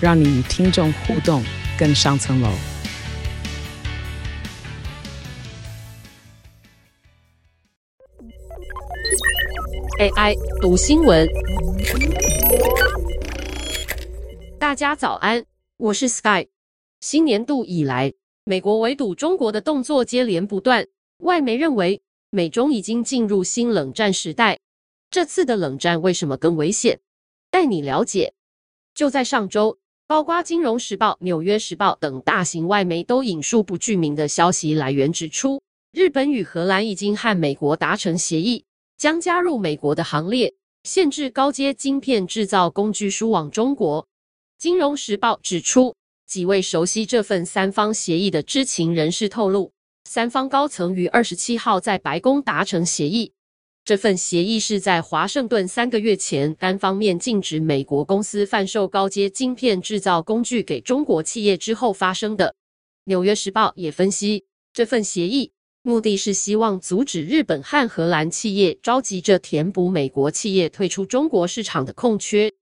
让你与听众互动更上层楼。AI 读新闻，大家早安，我是 Sky。新年度以来，美国围堵中国的动作接连不断，外媒认为美中已经进入新冷战时代。这次的冷战为什么更危险？带你了解。就在上周，包括《金融时报》《纽约时报》等大型外媒都引述不具名的消息来源指出，日本与荷兰已经和美国达成协议，将加入美国的行列，限制高阶晶片制造工具输往中国。《金融时报》指出。几位熟悉这份三方协议的知情人士透露，三方高层于二十七号在白宫达成协议。这份协议是在华盛顿三个月前单方面禁止美国公司贩售高阶晶片制造工具给中国企业之后发生的。《纽约时报》也分析，这份协议目的是希望阻止日本和荷兰企业着急着填补美国企业退出中国市场的空缺。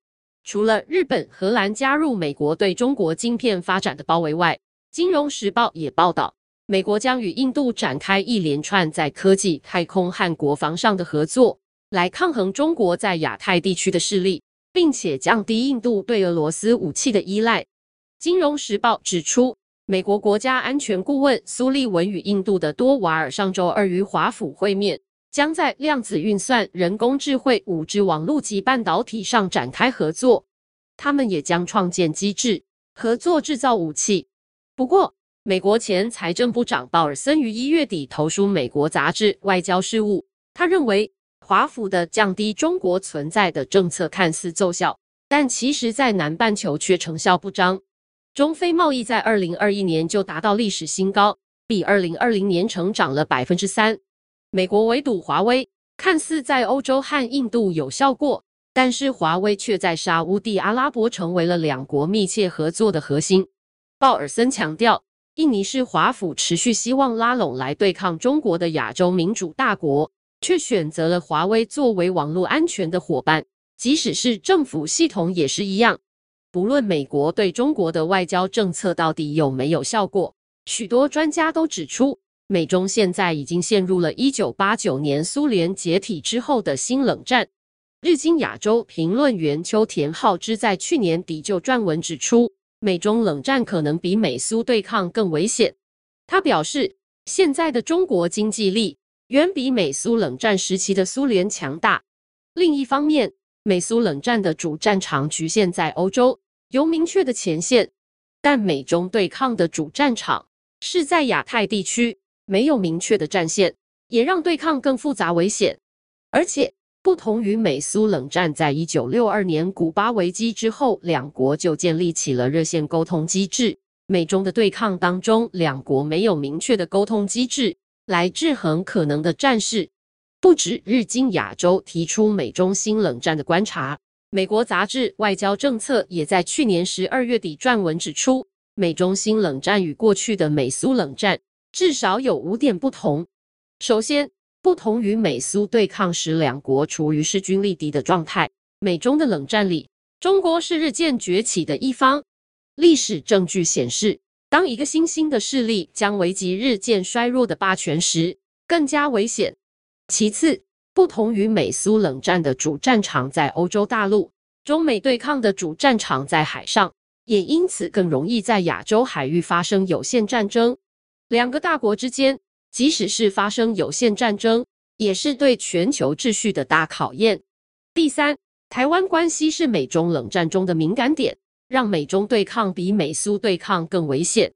除了日本、荷兰加入美国对中国晶片发展的包围外，《金融时报》也报道，美国将与印度展开一连串在科技、太空和国防上的合作，来抗衡中国在亚太地区的势力，并且降低印度对俄罗斯武器的依赖。《金融时报》指出，美国国家安全顾问苏利文与印度的多瓦尔上周二于华府会面。将在量子运算、人工智慧、五 G 网络及半导体上展开合作。他们也将创建机制，合作制造武器。不过，美国前财政部长鲍尔森于一月底投书美国杂志《外交事务》，他认为华府的降低中国存在的政策看似奏效，但其实在南半球却成效不彰。中非贸易在二零二一年就达到历史新高，比二零二零年成长了百分之三。美国围堵华为，看似在欧洲和印度有效过，但是华为却在沙乌地阿拉伯成为了两国密切合作的核心。鲍尔森强调，印尼是华府持续希望拉拢来对抗中国的亚洲民主大国，却选择了华为作为网络安全的伙伴。即使是政府系统也是一样。不论美国对中国的外交政策到底有没有效果，许多专家都指出。美中现在已经陷入了一九八九年苏联解体之后的新冷战。日经亚洲评论员秋田浩之在去年底就撰文指出，美中冷战可能比美苏对抗更危险。他表示，现在的中国经济力远比美苏冷战时期的苏联强大。另一方面，美苏冷战的主战场局限在欧洲，有明确的前线，但美中对抗的主战场是在亚太地区。没有明确的战线，也让对抗更复杂危险。而且，不同于美苏冷战，在一九六二年古巴危机之后，两国就建立起了热线沟通机制。美中的对抗当中，两国没有明确的沟通机制来制衡可能的战事。不止日经亚洲提出美中新冷战的观察，美国杂志《外交政策》也在去年十二月底撰文指出，美中新冷战与过去的美苏冷战。至少有五点不同。首先，不同于美苏对抗时两国处于势均力敌的状态，美中的冷战里，中国是日渐崛起的一方。历史证据显示，当一个新兴的势力将危及日渐衰弱的霸权时，更加危险。其次，不同于美苏冷战的主战场在欧洲大陆，中美对抗的主战场在海上，也因此更容易在亚洲海域发生有限战争。两个大国之间，即使是发生有限战争，也是对全球秩序的大考验。第三，台湾关系是美中冷战中的敏感点，让美中对抗比美苏对抗更危险。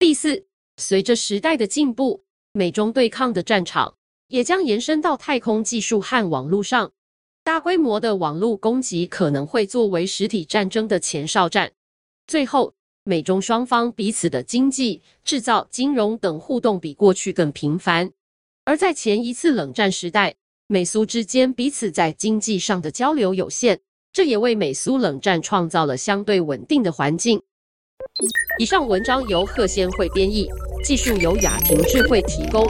第四，随着时代的进步，美中对抗的战场也将延伸到太空技术和网络上，大规模的网络攻击可能会作为实体战争的前哨战。最后，美中双方彼此的经济、制造、金融等互动比过去更频繁。而在前一次冷战时代，美苏之间彼此在经济上的交流有限，这也为美苏冷战创造了相对稳定的环境。以上文章由贺先会编译，技术由雅婷智慧提供。